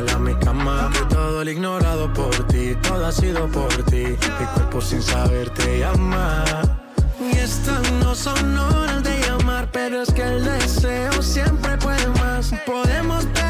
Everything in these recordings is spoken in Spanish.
regala mi cama. Que todo lo ignorado por ti, todo ha sido por ti. Mi cuerpo sin saber te llama. Y estas no son horas de llamar, pero es que el deseo siempre puede más. Podemos ver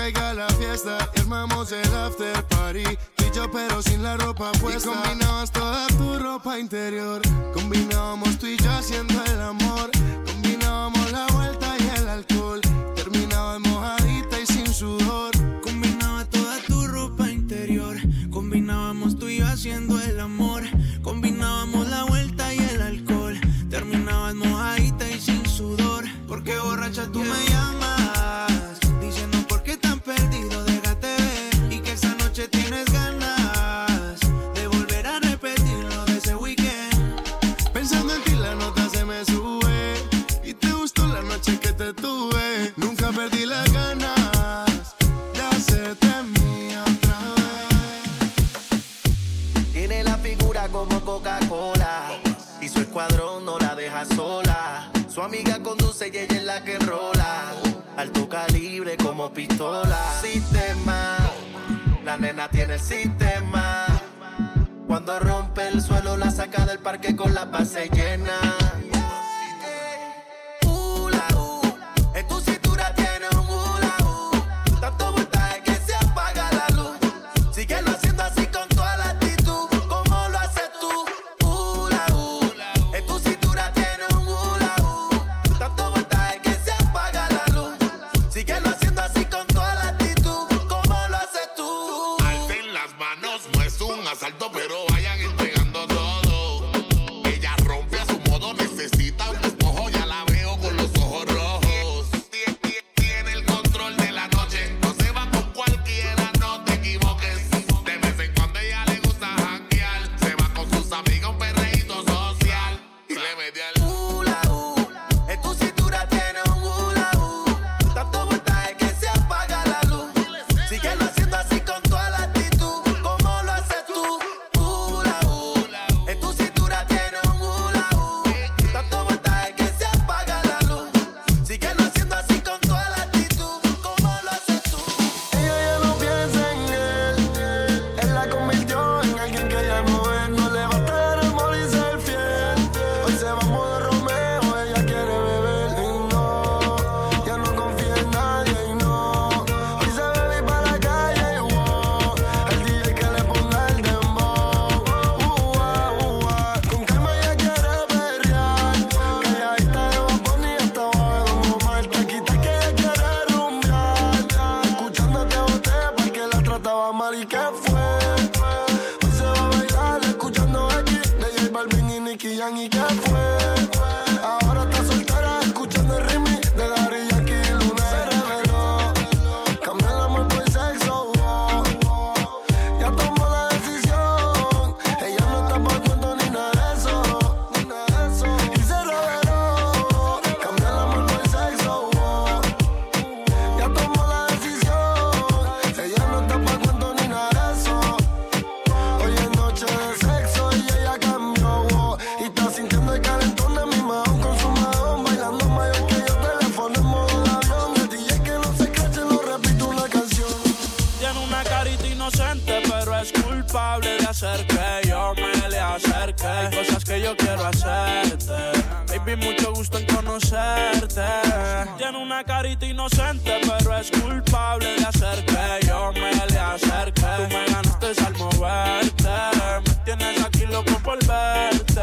caiga la fiesta y armamos el after party. Tú y yo, pero sin la ropa puesta. Y combinabas toda tu ropa interior. Combinábamos tú y yo haciendo el amor. Carita inocente, pero es culpable de hacer que yo me le acerque. Tú me ganaste al moverte. Me tienes aquí loco por verte.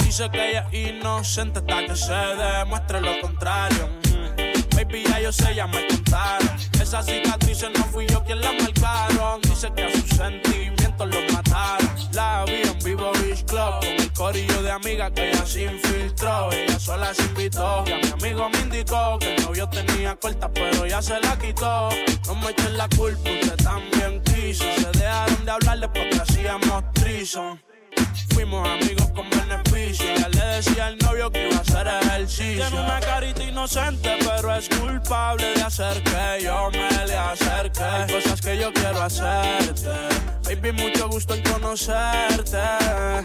Dice que ella es inocente hasta que se demuestre lo contrario. Mm. Baby, ya yo sé, ya me contaron. Esas cicatrices no fui yo quien las marcaron. Dice que a sus sentimientos los mataron. La vi en vivo Beach Club corillo de amigas que ella se infiltró. Ella sola se invitó. Y a mi amigo me indicó que el novio tenía corta, pero ya se la quitó. No me echen la culpa, usted también quiso. Se dejaron de hablarle porque hacíamos trison. Fuimos amigos con beneficio. Ya le decía al novio que iba a hacer ejercicio. Tiene una carita inocente, pero es culpable de hacer que yo me le acerque. Hay cosas que yo quiero hacerte. Baby, mucho gusto en conocerte.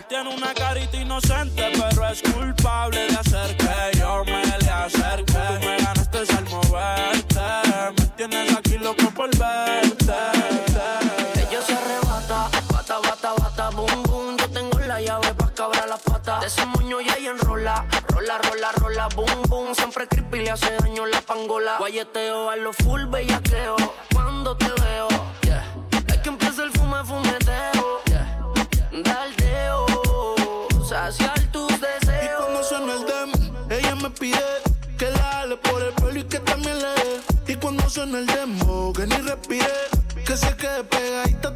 Tiene una carita inocente, pero es culpable de hacer que yo me le acerque. Tú me ganaste al moverte. Me tienes aquí loco por verte. Ese moño ya ella enrola, rola, rola, rola, boom, boom. Siempre creepy le hace daño la pangola. Guayeteo a lo full bellaqueo. Cuando te veo, yeah. Es que empieza el fume, fumeteo, yeah. Daldeo, saciar tus Y deseos. cuando suena el dem, ella me pide que la jale por el pelo y que también le dé. Y cuando suena el demo, que ni respire, que se quede pegadita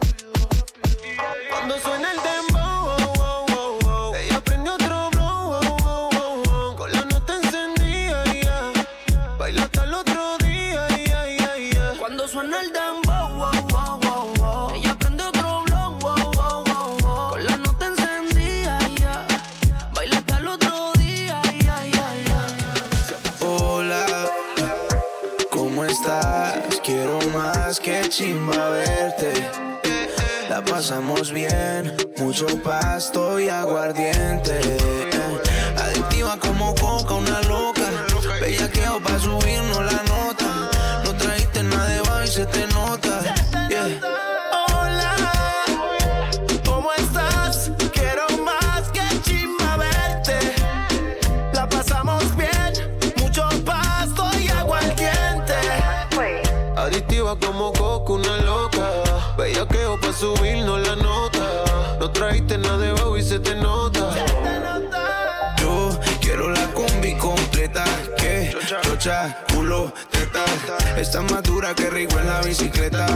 Pasamos bien, mucho pasto y aguardiente. Adictiva como coca, una loca. Bellaqueo pa' subirnos la subirnos la nota. No trajiste nada de bajo y se te nota. Yo quiero la combi completa. Que chocha, culo, teta. Está más dura que rico en la bicicleta.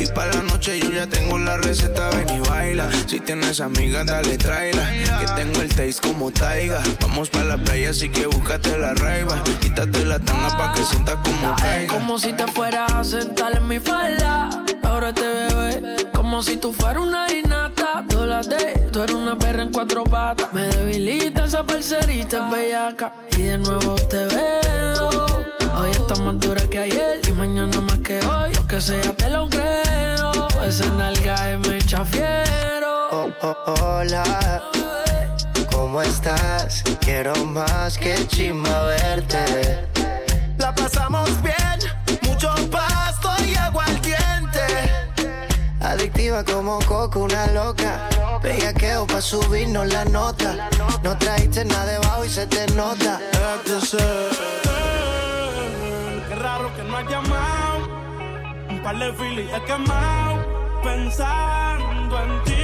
Y para la noche yo ya tengo la receta. Ven y baila. Si tienes amigas, dale, tráela. Que tengo el taste como taiga. Vamos para la playa, así que búscate la raiva. Quítate la tanga pa' que sientas como caiga. Como si te fueras a sentar en mi falda. Ahora te bebé. Como si tú fueras una inata. Tú la de, tú eres una perra en cuatro patas. Me debilita esa parcerita bellaca. Y de nuevo te veo. Hoy estás más dura que ayer. Y mañana más que hoy. Lo que sea te lo creo. Esa nalga es me echa fiero. Oh, oh, hola, ¿cómo estás? Quiero más que chimba verte. Adictiva como coco, una loca. Bellaqueo pa' subirnos la nota. No trajiste nada debajo y se te nota. Qué raro que no has llamado. Un par de filis he quemado. Pensando en ti.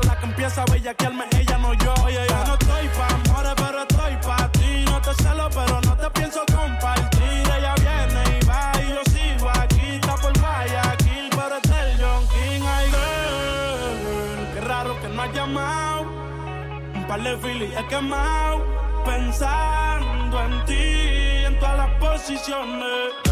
la que empieza a bellaquearme, ella no yo. Oye, yo no estoy pa' amores, pero estoy pa' ti. No te celo, pero no te pienso compartir. Ella viene y va y yo sigo aquí. Está por Guayaquil, pero es el John King. Ay, girl, qué raro que no has llamado. Un par de filis he quemado. Pensando en ti, en todas las posiciones.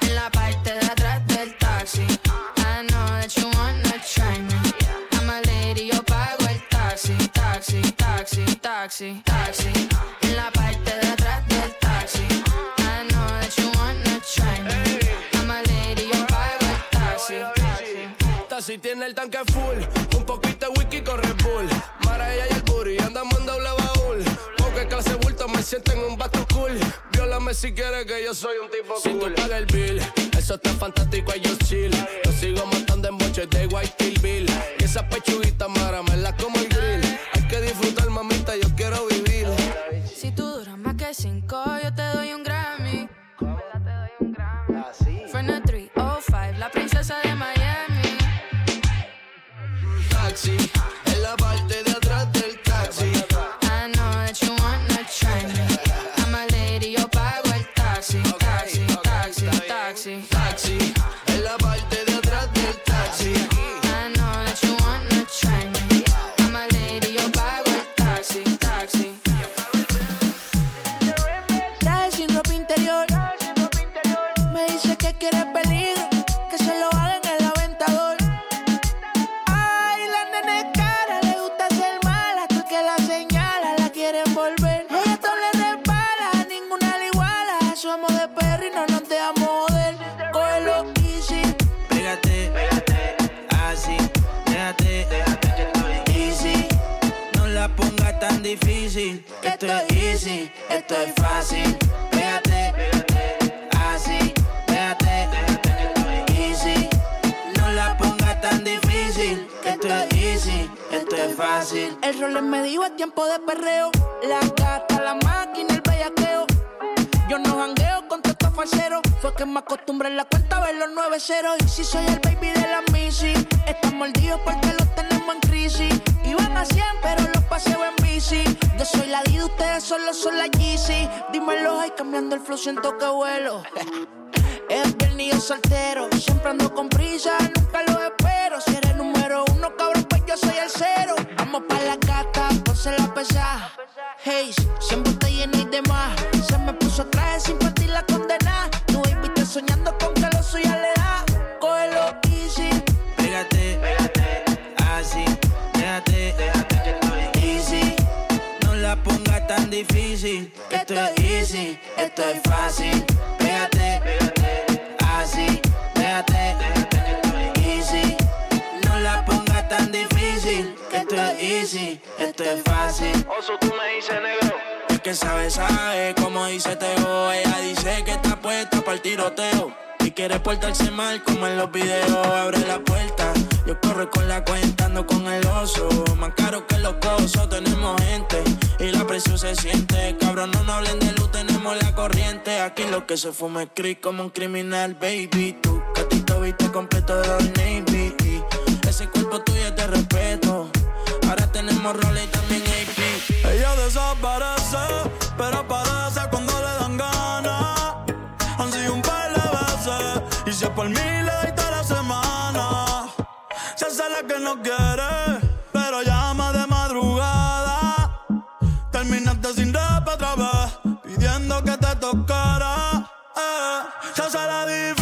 En la parte de atrás del taxi. I know that you wanna try me. I'm a lady, yo pago el taxi, taxi, taxi, taxi, taxi. En la parte de atrás del taxi. I know that you wanna try me. I'm a lady, yo pago el taxi, taxi. Taxi tiene el tanque full, un poquito de whisky con Red Bull. Mara ella y el booty, andamos en doble baúl. Porque clase bulto me siento en un bato cool. Si quieres que yo soy un tipo cool. Si tú pagas el bill, eso está fantástico, yo chill. Yo sigo matando en boches de White Kill Bill. Y esa pechuguita mara me la como el grill. Hay que disfrutar, mamita, yo quiero vivir. Si tú duras más que cinco, yo te doy un Grammy. Fernet 305, la princesa de Miami. Taxi, es fácil. Pégate, así, pégate, easy. No la pongas tan difícil. Esto es easy, esto es fácil. El rol me dijo es tiempo de perreo. La gata, la máquina, el bellaqueo. Yo no jangueo falsero. Fue que me acostumbré en la cuenta a ver los 9 ceros. Y si soy el baby de la Missy, están mordidos porque los tenemos en crisis. Iban a 100, pero los paseo en bici. Yo soy la D, ustedes solo son la Yeezy. Dímelo, ay, cambiando el flow, siento que vuelo. Es viernes y soltero. Siempre ando con prisa, nunca lo espero. Si eres número uno, cabrón, pues yo soy el cero. Vamos pa' la gata, ponse la pesada. Hey, siempre te llena y demás. Se me puso traje sin soñando con que lo suya le da. Cógelo easy. Pégate, pégate, así, déjate, easy. No la pongas tan difícil. Esto es easy, esto es fácil. Pégate, así, déjate, easy. No la pongas tan difícil. Esto es easy, esto es fácil. Oso, tú me dices negro. El que sabe, sabe, como dice Teo. Ella dice que está el tiroteo. Y quiere portarse mal como en los videos. Abre la puerta, yo corro con la cuenta, ando con el oso. Más caro que los cosos, tenemos gente. Y la presión se siente. Cabrón, no nos hablen de luz, tenemos la corriente. Aquí lo que se fuma es creep como un criminal, baby. Tu catito viste completo de Old Navy. Ese cuerpo tuyo es de respeto. Ahora tenemos roles y también AP. Ella desaparece, pero aparece cuando y si es por mí le toda la semana. Se hace la que no quiere, pero llama de madrugada. Terminaste sin rap otra vez, pidiendo que te tocara. Eh, se hace la difícil,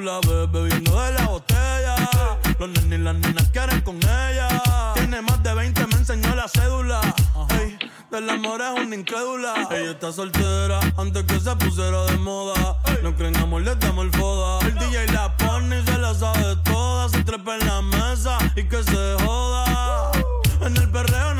la ves bebiendo de la botella. Los nenes y las nenas quieren con ella. Tiene más de 20, me enseñó la cédula. Ey, del amor es una incrédula. Ella está soltera antes que se pusiera de moda. No creen amor, le damos el foda. El DJ la pone y se la sabe toda. Se trepa en la mesa y que se joda. En el perreo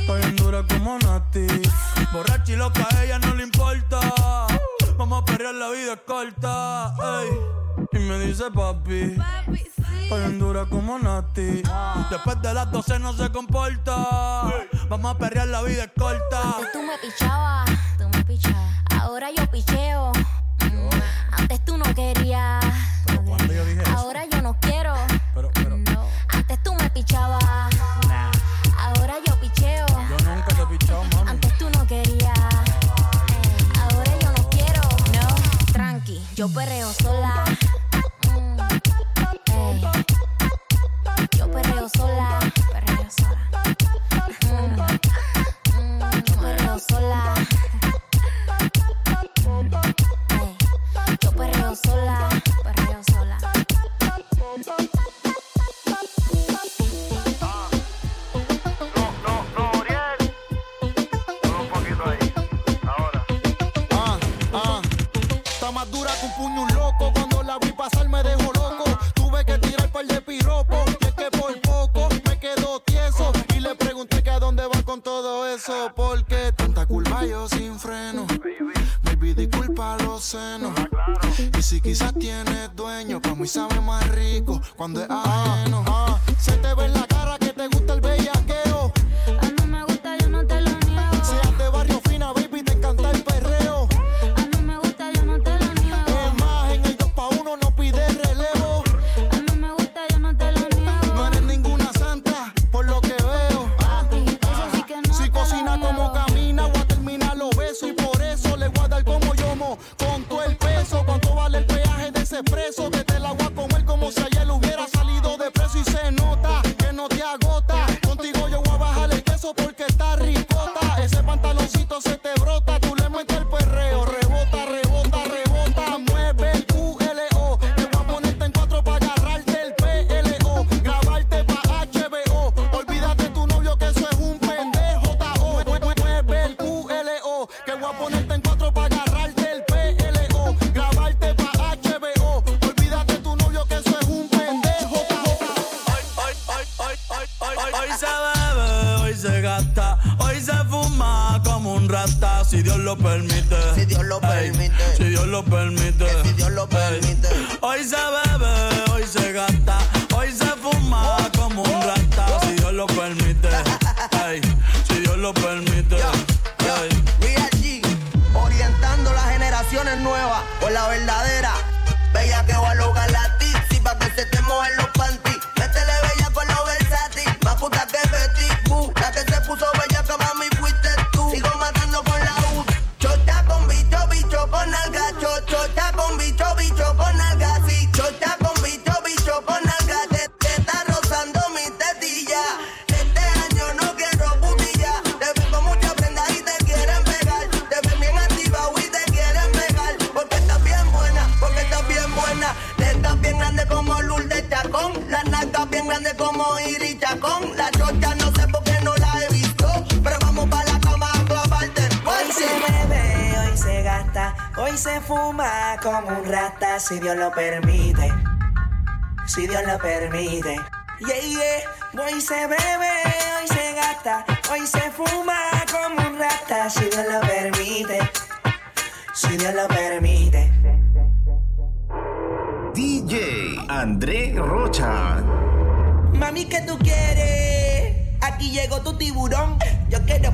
Está bien dura como Nati. Borracha y loca, a ella no le importa. Vamos a perrear, la vida corta. Y me dice papi. papi Está bien dura como Nati. Después de las 12 no se comporta. Vamos a perrear, la vida corta. Antes tú me pichabas. Tú me pichabas. Ahora yo picheo. Mm. Antes tú no querías. Pero yo dije Ahora yo no quiero. Pero, pero. Antes tú me pichabas. Yo perreo sola. Mm. Yo perreo sola. Mm. Mm. Yo perreo sola. Yo perreo sola. on the. permite, si Dios lo permite. Yeah, yeah, hoy se bebe, hoy se gasta, hoy se fuma como un rata, si Dios lo permite, si Dios lo permite. DJ André Rocha. Mami, ¿qué tú quieres? Aquí llegó tu tiburón. Yo quiero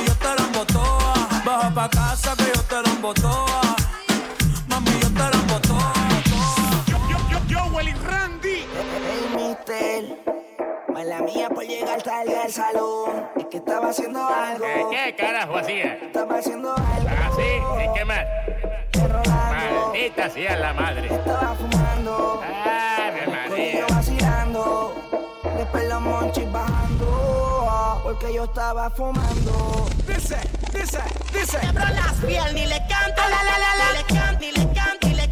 embotoa. Baja pa' casa que yo te la embotoa. Mami, yo te la embotoa. Yo, yo, yo, Willy Randy. Hey, mister. Mala mía por llegar tarde al salón. Es que estaba haciendo algo. ¿Qué carajo hacía? Estaba haciendo algo. ¿Así? ¿Y qué más? Maldita sea la madre. Estaba fumando. Ave Con María. vacilando. Después los monchis bajando. Porque yo estaba fumando. Dice, dice, dice. Quebro las piernas y le canto la la la la. Le canto y le canto y le canto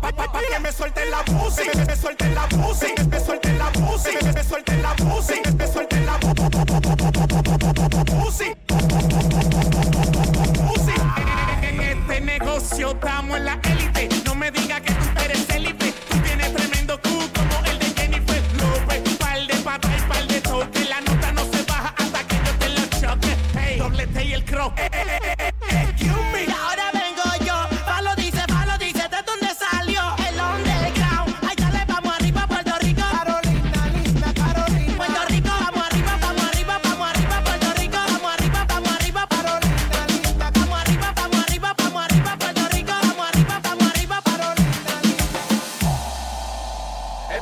Pa, pa, pa, que me suelte la music. Me, me suelte la music. Me suelte la music. Me, me suelte la music. Me suelte la. Music. En este negocio estamos en la élite. No me digas que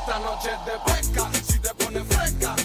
Esta noche es de pesca, si te pones fresca,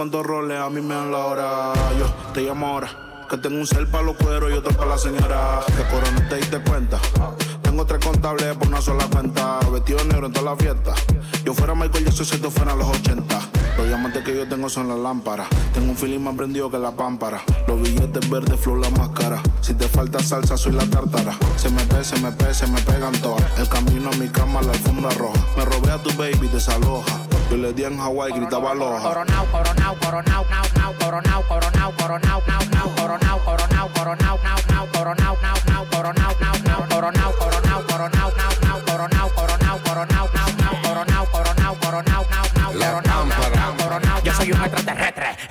cuántos roles a mí me dan la hora. Yo te llamo ahora. Que tengo un cel para los cueros y otro para la señora. Que Cora no te diste cuenta. Tengo tres contables por una sola cuenta. Vestido negro en toda la fiesta. Yo fuera Michael Jackson si esto fuera los 80. Los diamantes que yo tengo son las lámparas. Tengo un feeling más prendido que la pámpara. Los billetes verdes, flor la máscara. Si te falta salsa, soy la tártara. Se me pe, se me pe, se me pegan todas. El camino a mi cama, la alfombra roja. Me robé a tu baby, desaloja. Yo le di en Hawái, gritaba aloha. Coronao, coronao, coronao, nao, nao, coronao, coronao, coronao, nao, nao, coronao, coronao, coronao, nao, nao, coronao, nao, nao, coronao, nao, nao, coronao, coronao, coronao,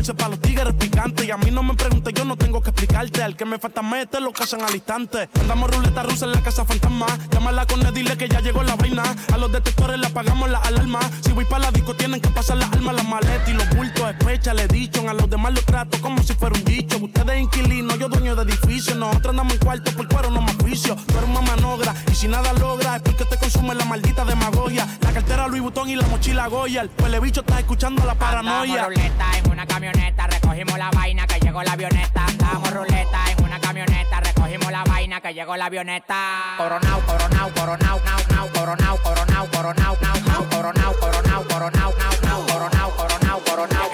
principal Y a mí no me preguntes, yo no tengo que explicarte. Al que me falta mete lo casan al instante. Andamos ruleta rusa en la casa fantasma. Llámala con él, dile que ya llegó la vaina. A los detectores le apagamos la alarma. Si voy para la disco, tienen que pasar las armas, las maletas y los bultos. Especha, le dicho. A los demás los trato como si fuera un dicho. Ustedes inquilinos, yo dueño de edificio. Nosotros andamos en cuarto por cuero, no más juicio. Tú eres una manogra y si nada logra es porque te consume la maldita demagogia. La cartera Louis Vuitton y la mochila Goya. El bicho está escuchando la paranoia. Andamos ruleta en una camioneta, recogimos la vaina que llegó la avioneta. Andamos ruleta en una camioneta, recogimos la vaina que llegó la avioneta. Coronao, coronao, coronao, nao, nao, coronao, coronao, coronao, nao, nao, coronao, coronao, coronao, nao, nao, coronao, coronao, coronao.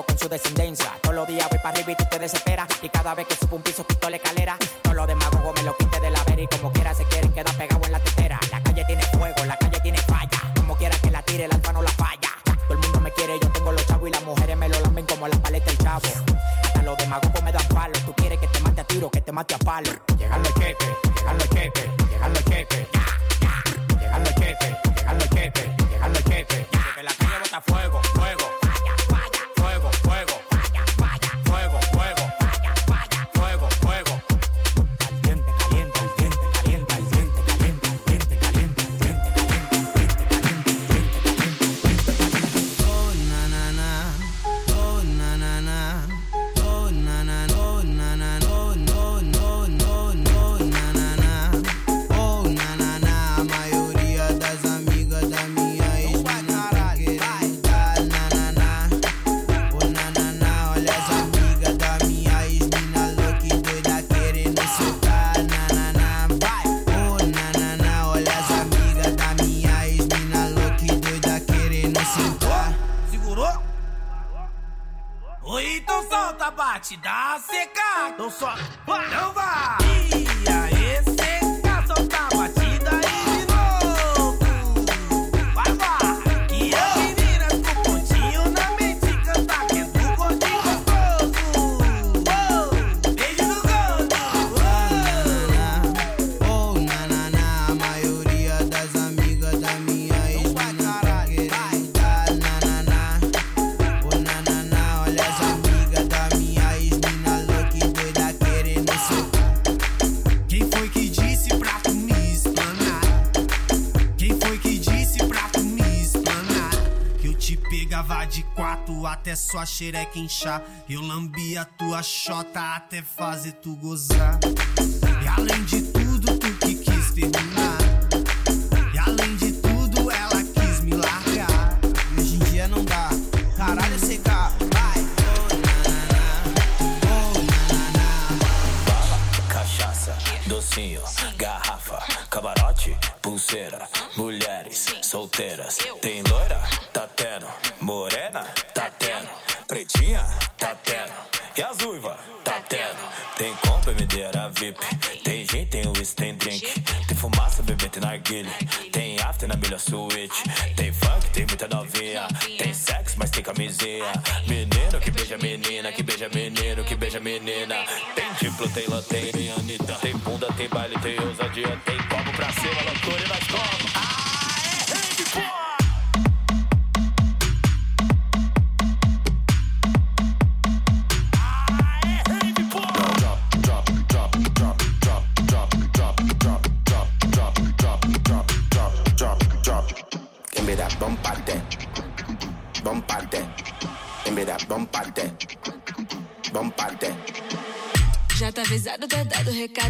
Con su descendencia. Todos los días voy para arriba y tú te desesperas. Y cada vez que subo un piso, quito la escalera. Todos los demagogos me lo quite de la vera y como quiera se quieren quedar pegado en la tetera. La calle tiene fuego, la calle tiene falla. Como quiera que la tire, el alfa no la falla. Todo el mundo me quiere, yo tengo los chavos y las mujeres me lo lamben como la paleta del chavo. Hasta los demagogos me dan palo. Tú quieres que te mate a tiro, que te mate a palo. até sua xereca inchar. Eu lambi a tua xota até fazer tu gozar. E além de muito novinha. Tem sexo, mas tem camisinha. Menino que beija menina, que beija menino, que beija menina. Tem diplo, tem lanterna, tem bunda, tem baile, tem ousadia, tem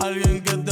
Alguien que te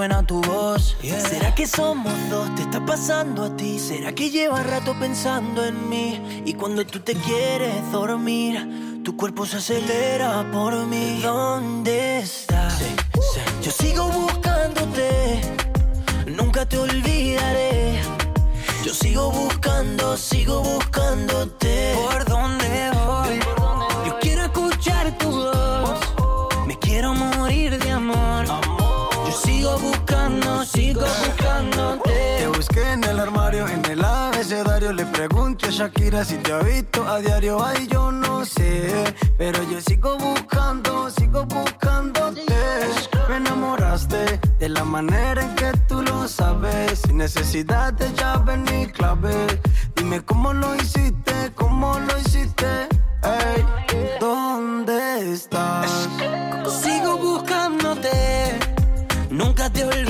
suena tu voz? ¿Será que somos dos? ¿Te está pasando a ti? ¿Será que llevas rato pensando en mí? Y cuando tú te quieres dormir, tu cuerpo se acelera por mí. ¿Dónde estás? Yo sigo buscándote, nunca te olvidaré. Yo sigo buscando, sigo buscándote. Shakira si te ha visto a diario. Ay, yo no sé. Pero yo sigo buscando, sigo buscándote. Me enamoraste de la manera en que tú lo sabes. Sin necesidad de llave ni clave. Dime cómo lo hiciste, cómo lo hiciste. Ey, ¿dónde estás? Sigo buscándote, nunca te olvidaré.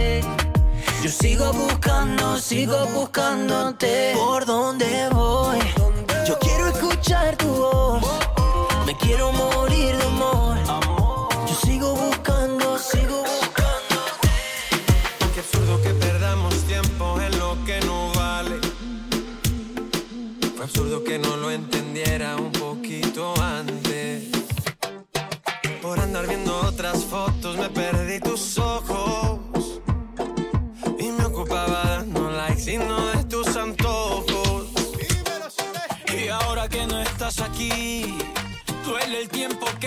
Yo sigo buscando, sigo buscándote. ¿Por dónde voy? Yo quiero escuchar tu voz. Me quiero morir de amor. Yo sigo buscando, sigo buscando. Qué absurdo que perdamos tiempo en lo que no vale. Fue absurdo que no lo entendiera un poquito antes. Por andar viendo otras fotos me perdí tus ojos.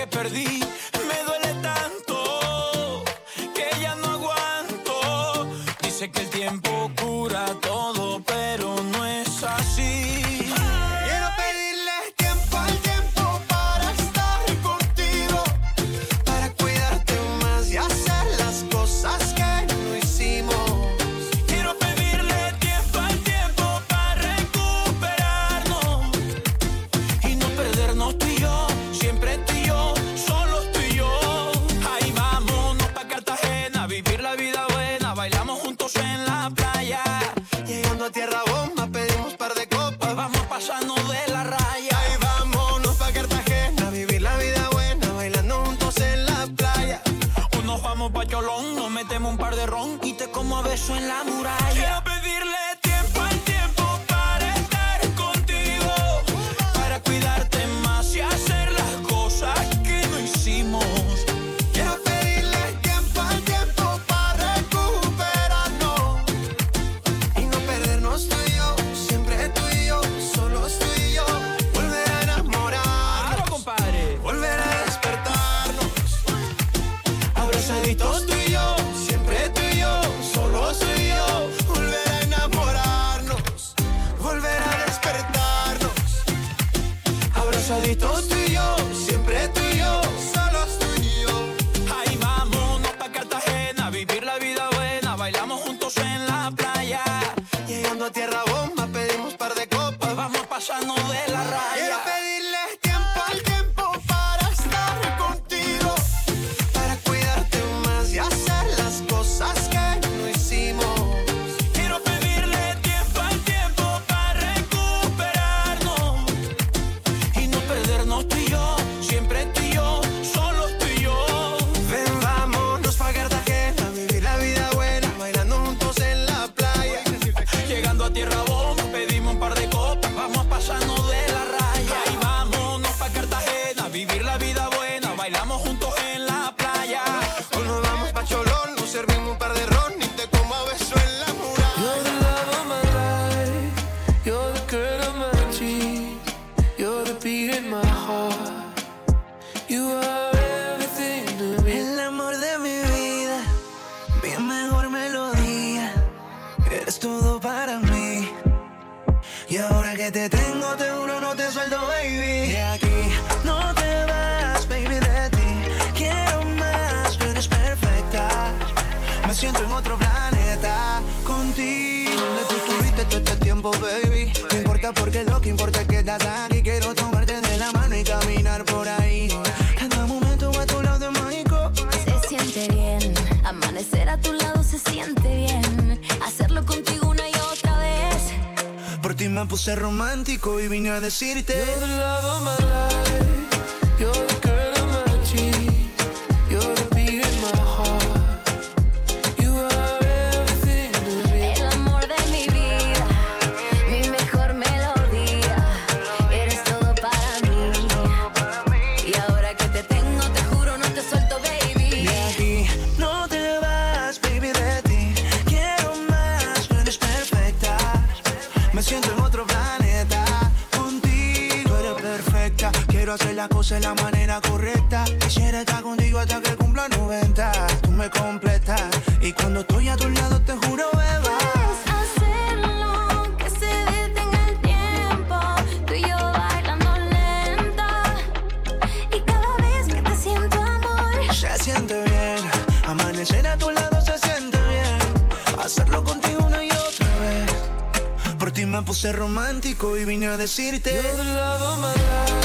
Perdí. Me duele tanto que ya no aguanto. Dice que el tiempo cura romántico y vine a decirte. You're the love of my life. Las cosas de la manera correcta. Quisiera estar contigo hasta que cumpla 90. Tú me completas. Y cuando estoy a tu lado, te juro, beba. Hacerlo, que se detenga el tiempo. Tú y yo bailando lenta. Y cada vez que te siento amor. Se siente bien. Amanecer a tu lado se siente bien. Hacerlo contigo una y otra vez. Por ti me puse romántico y vine a decirte. You're the love of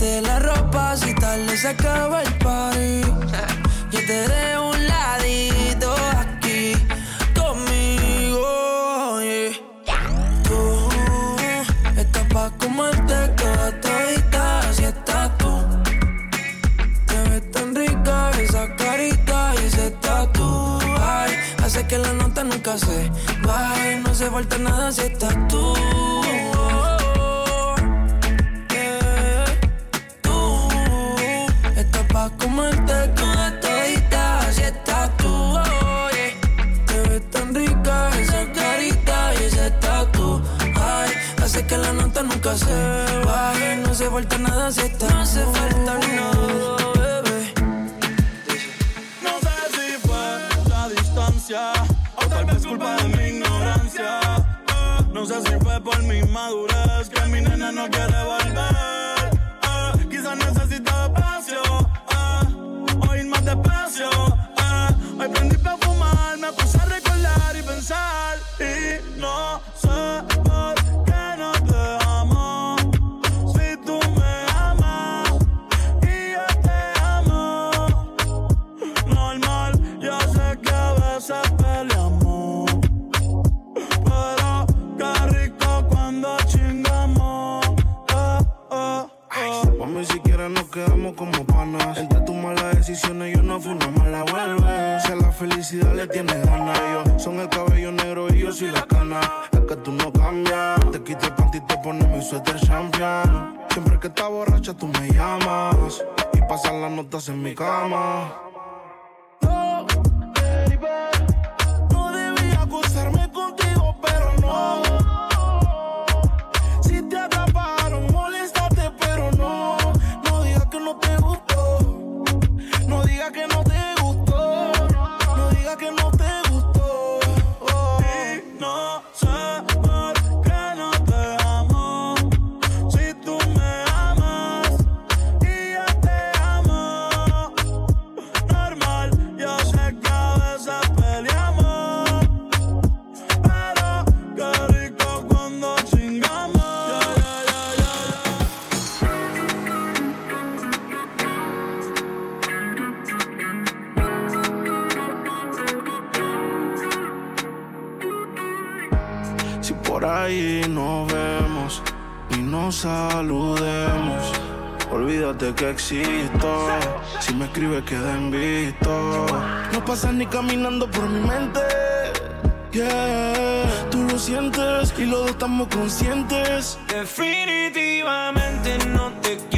La ropa si tal se acaba el party. Yo te dejo un ladito aquí conmigo. yeah. Tú estás pa' comerte toda todita, así estás tú. Te ves tan rica esa carita y ese tatu. Ay, hace que la nota nunca se baje, no se falta nada si estás tú. Nota nunca se baje, no se falta nada si estás No se falta nada, bebé. No sé si fue la distancia o tal vez culpa de mi ignorancia. Eh, No sé si fue por mi madurez que mi nena no quiere volver. Eh, Quizás necesita espacio eh, o ir más despacio. eh. Hoy prendí pa' fumar, me puse a recordar y pensar. Y no decisiones yo no fui una mala vuelve. Si a la felicidad le tienes ganas, ellos son el cabello negro y yo soy la cana. Es que tú no cambias. Te quito el panty y te pones mi suéter champion. Siempre que estás borracha tú me llamas. Y pasan las notas en mi cama. saludemos. Olvídate que existo. Si me escribes, queda en visto. No pasas ni caminando por mi mente. Yeah, tú lo sientes y los dos estamos conscientes. Definitivamente no te quiero.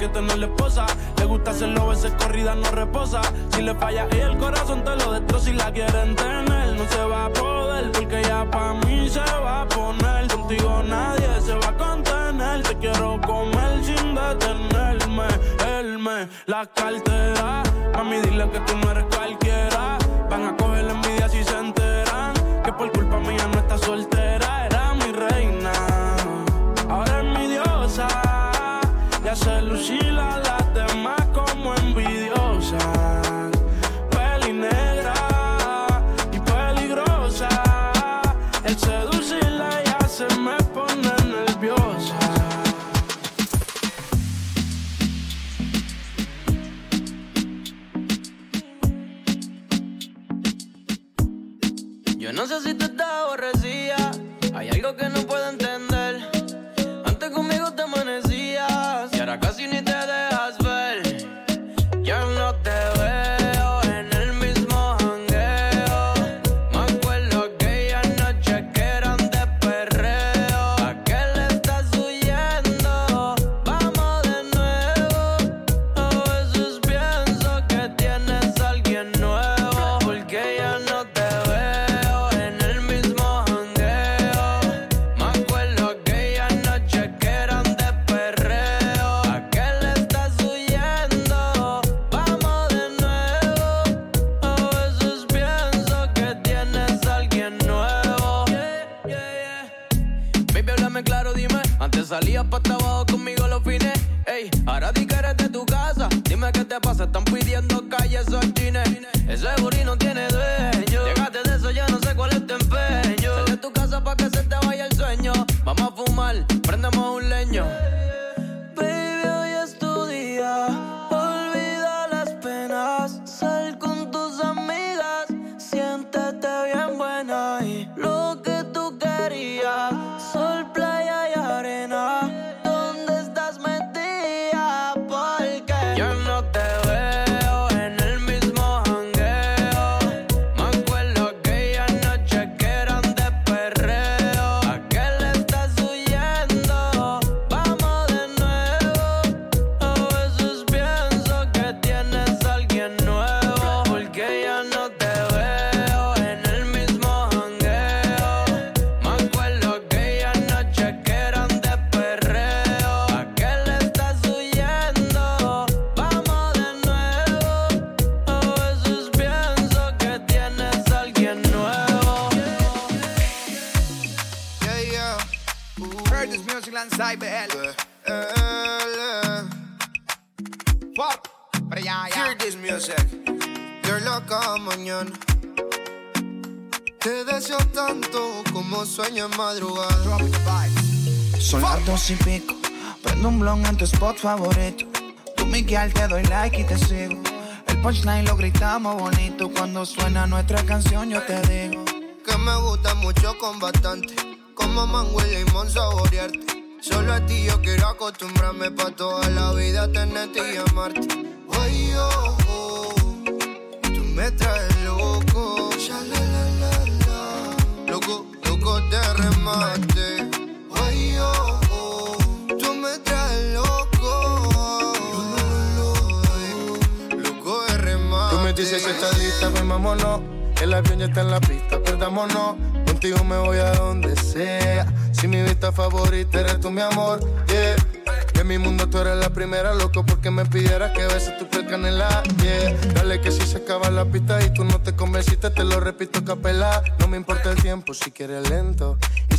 que tener la esposa. Le gusta hacerlo, veces corrida no reposa. Si le falla y el corazón te lo destroza y la quieren tener, no se va a poder porque ya pa' mí se va a poner. Contigo nadie se va a contener. Te quiero comer sin detenerme. Él me la cartera. Mami, dile que tú no eres cualquiera. Van a coger la envidia si se enteran que por culpa mía no está soltera. Dos y pico. Prendo un blon en tu spot favorito. Tú, Miguel, te doy like y te sigo. El punchline lo gritamos bonito. Cuando suena nuestra canción, yo te digo. Que me gusta mucho con bastante. Como mango y limón saborearte. Solo a ti yo quiero acostumbrarme pa' toda la vida tenerte y amarte. Ay, oh, oh, tú me traes loco. Loco, loco de remate. Que estás lista, pues vámonos. El avión ya está en la pista, perdámonos. Contigo me voy a donde sea. Si mi vista favorita eres tú, mi amor, yeah. En mi mundo tú eres la primera, loco, porque me pidieras que beses tu piel canela, yeah. Dale que si se acaba la pista y tú no te convenciste, te lo repito capela. No me importa el tiempo si quieres lento.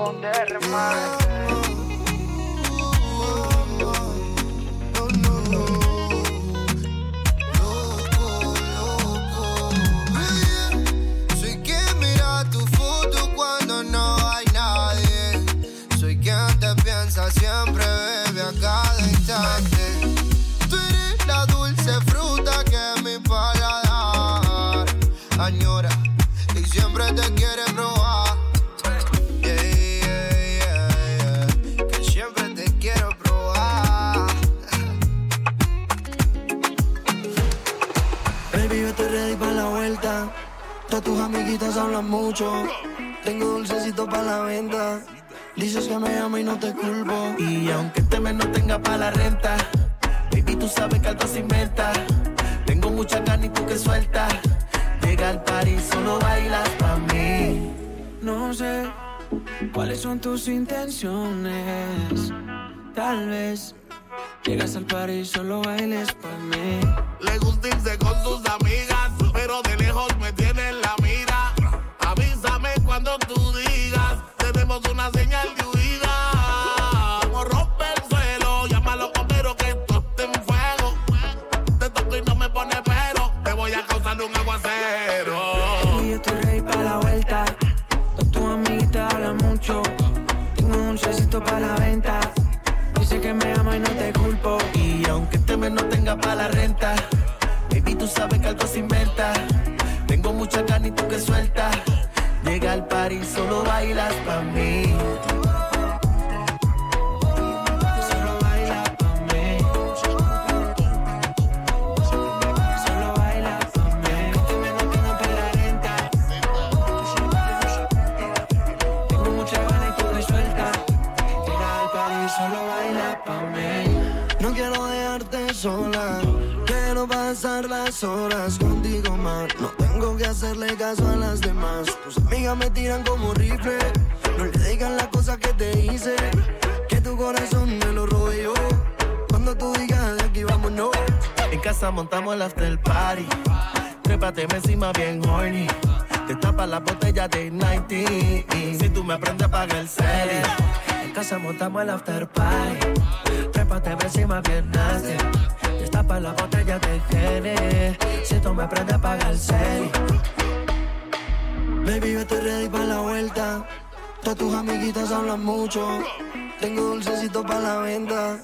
Loco de tus amiguitas hablan mucho. Tengo dulcecito para la venta. Dices que me amo y no te culpo. Y aunque este mes no tenga para la renta, baby, tú sabes que algo se inventa. Tengo mucha ganas y tú que sueltas. Llega al party, solo bailas pa' mí. No sé cuáles son tus intenciones. Tal vez llegas al par y solo bailes para mí. Le gusta irse con sus amigas, pero de lejos me tiene una señal de huida. Como rompe el suelo, llama a los bomberos que esto está en fuego. Te toco y no me pone pero, te voy a causar un aguacero. Y yo estoy ready para la vuelta. Todas tus amiguitas hablan mucho. Tengo un dulcecito para la venta. Dice que me ama y no te culpo. Y aunque este mes no tenga para la renta, baby, tú sabes que algo se inventa. Tengo mucha ganas y tú que sueltas. Party, solo bailas pa' mí. Solo baila pa' mí. Solo baila pa' mí. Tengo mucha ganas y tú me sueltas. Llega al party, solo baila pa' mí. No quiero dejarte sola. Quiero pasar las horas hacerle caso a las demás. Tus amigas me tiran como rifle. No le digan las cosas que te hice. Que tu corazón me lo yo. Cuando tú digas de aquí vámonos. En casa montamos el after party. Trépate encima bien horny. Te tapa la botella de 90. Si tú me aprendes a pagar el cel. En casa montamos el after party. Trépate encima bien nasty. Tapa la botella de Gene. Si tú me aprendes a pagar el cel. Baby, yo estoy ready para la vuelta. Todas tus amiguitas hablan mucho. Tengo dulcecito para la venta.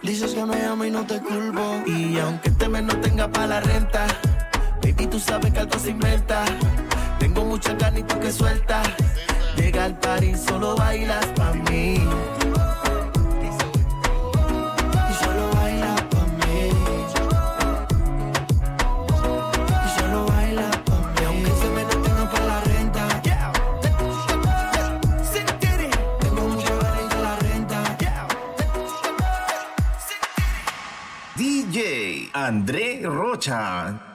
Dices que me amo y no te culpo. Y aunque este mes no tenga para la renta, baby, tú sabes que algo se inventa. Tengo mucha ganas y tú que sueltas. Llega al party, solo bailas pa' mí. André Rocha.